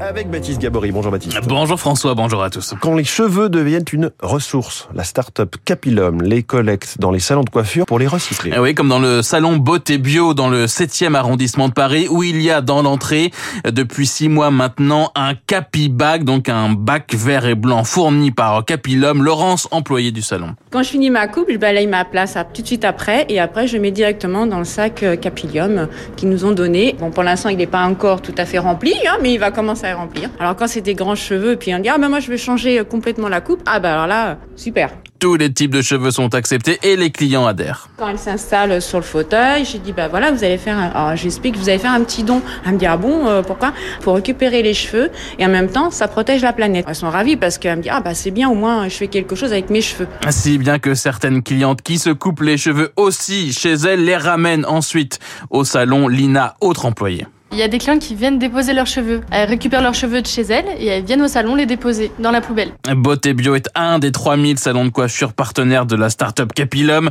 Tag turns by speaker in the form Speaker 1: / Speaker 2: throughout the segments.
Speaker 1: Avec Baptiste Gabory. Bonjour Baptiste.
Speaker 2: Bonjour François, bonjour à tous.
Speaker 1: Quand les cheveux deviennent une ressource, la start-up Capilum les collecte dans les salons de coiffure pour les recycler.
Speaker 2: Eh oui, comme dans le salon Beauté Bio dans le 7e arrondissement de Paris où il y a dans l'entrée depuis six mois maintenant un Capibag, donc un bac vert et blanc fourni par Capilum. Laurence, employée du salon.
Speaker 3: Quand je finis ma coupe, je balaye ma place tout de suite après et après je mets directement dans le sac euh, Capilium qu'ils nous ont donné. Bon, pour l'instant, il n'est pas encore tout à fait rempli, hein, mais il va commencer à remplir. Alors quand c'est des grands cheveux, puis on dit ah ben moi je vais changer complètement la coupe, ah ben alors là super.
Speaker 2: Tous les types de cheveux sont acceptés et les clients adhèrent.
Speaker 3: Quand elle s'installe sur le fauteuil, j'ai dit bah voilà vous allez faire, un... alors j'explique vous allez faire un petit don. Elle me dit ah bon euh, pourquoi? Pour récupérer les cheveux et en même temps ça protège la planète. Elles sont ravies parce qu'elles me disent ah bah c'est bien au moins je fais quelque chose avec mes cheveux.
Speaker 2: Si bien que certaines clientes qui se coupent les cheveux aussi chez elles les ramènent ensuite au salon Lina, autre employée.
Speaker 4: Il y a des clients qui viennent déposer leurs cheveux. Elles récupèrent leurs cheveux de chez elles et elles viennent au salon les déposer dans la poubelle.
Speaker 2: Beauté Bio est un des 3000 salons de coiffure partenaires de la start-up Capilum,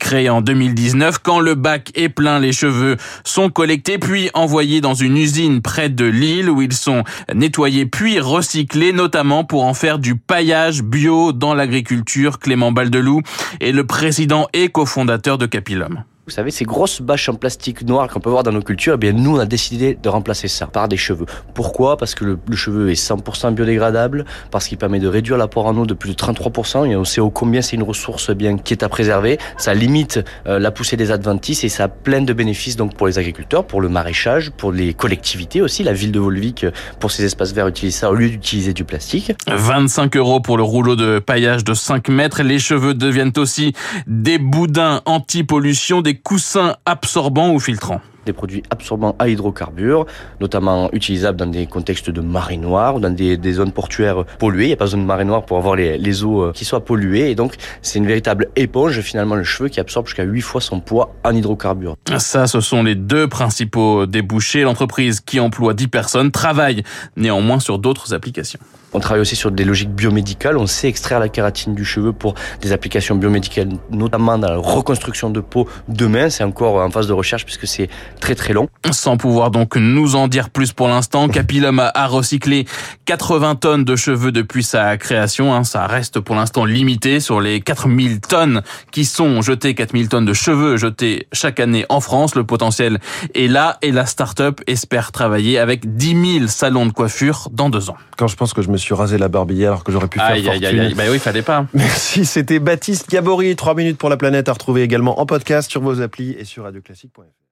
Speaker 2: créé en 2019. Quand le bac est plein, les cheveux sont collectés puis envoyés dans une usine près de Lille où ils sont nettoyés puis recyclés, notamment pour en faire du paillage bio dans l'agriculture. Clément Baldeloup est le président et cofondateur de Capilum.
Speaker 5: Vous savez, ces grosses bâches en plastique noir qu'on peut voir dans nos cultures, eh bien nous on a décidé de remplacer ça par des cheveux. Pourquoi? Parce que le, cheveu est 100% biodégradable, parce qu'il permet de réduire l'apport en eau de plus de 33%, et on sait au combien c'est une ressource bien qui est à préserver. Ça limite euh, la poussée des adventices et ça a plein de bénéfices donc pour les agriculteurs, pour le maraîchage, pour les collectivités aussi. La ville de Volvic, pour ses espaces verts, utilise ça au lieu d'utiliser du plastique.
Speaker 2: 25 euros pour le rouleau de paillage de 5 mètres. Les cheveux deviennent aussi des boudins anti-pollution, des coussins absorbants ou filtrants
Speaker 5: des produits absorbants à hydrocarbures, notamment utilisables dans des contextes de marée noire ou dans des, zones portuaires polluées. Il n'y a pas besoin de marée noire pour avoir les, les eaux euh, qui soient polluées. Et donc, c'est une véritable éponge, finalement, le cheveu qui absorbe jusqu'à 8 fois son poids en hydrocarbures.
Speaker 2: Ça, ce sont les deux principaux débouchés. L'entreprise qui emploie 10 personnes travaille néanmoins sur d'autres applications.
Speaker 5: On travaille aussi sur des logiques biomédicales. On sait extraire la kératine du cheveu pour des applications biomédicales, notamment dans la reconstruction de peau demain. C'est encore en phase de recherche puisque c'est très très long.
Speaker 2: Sans pouvoir donc nous en dire plus pour l'instant, Capilum a recyclé 80 tonnes de cheveux depuis sa création. Hein. Ça reste pour l'instant limité sur les 4000 tonnes qui sont jetées, 4000 tonnes de cheveux jetés chaque année en France. Le potentiel est là et la start-up espère travailler avec 10 000 salons de coiffure dans deux ans.
Speaker 1: Quand je pense que je me suis rasé la alors que j'aurais pu faire aïe, fortune. Aïe, aïe,
Speaker 2: bah oui, fallait pas.
Speaker 1: Merci, c'était Baptiste Gabory, 3 minutes pour la planète à retrouver également en podcast sur vos applis et sur radioclassique.fr.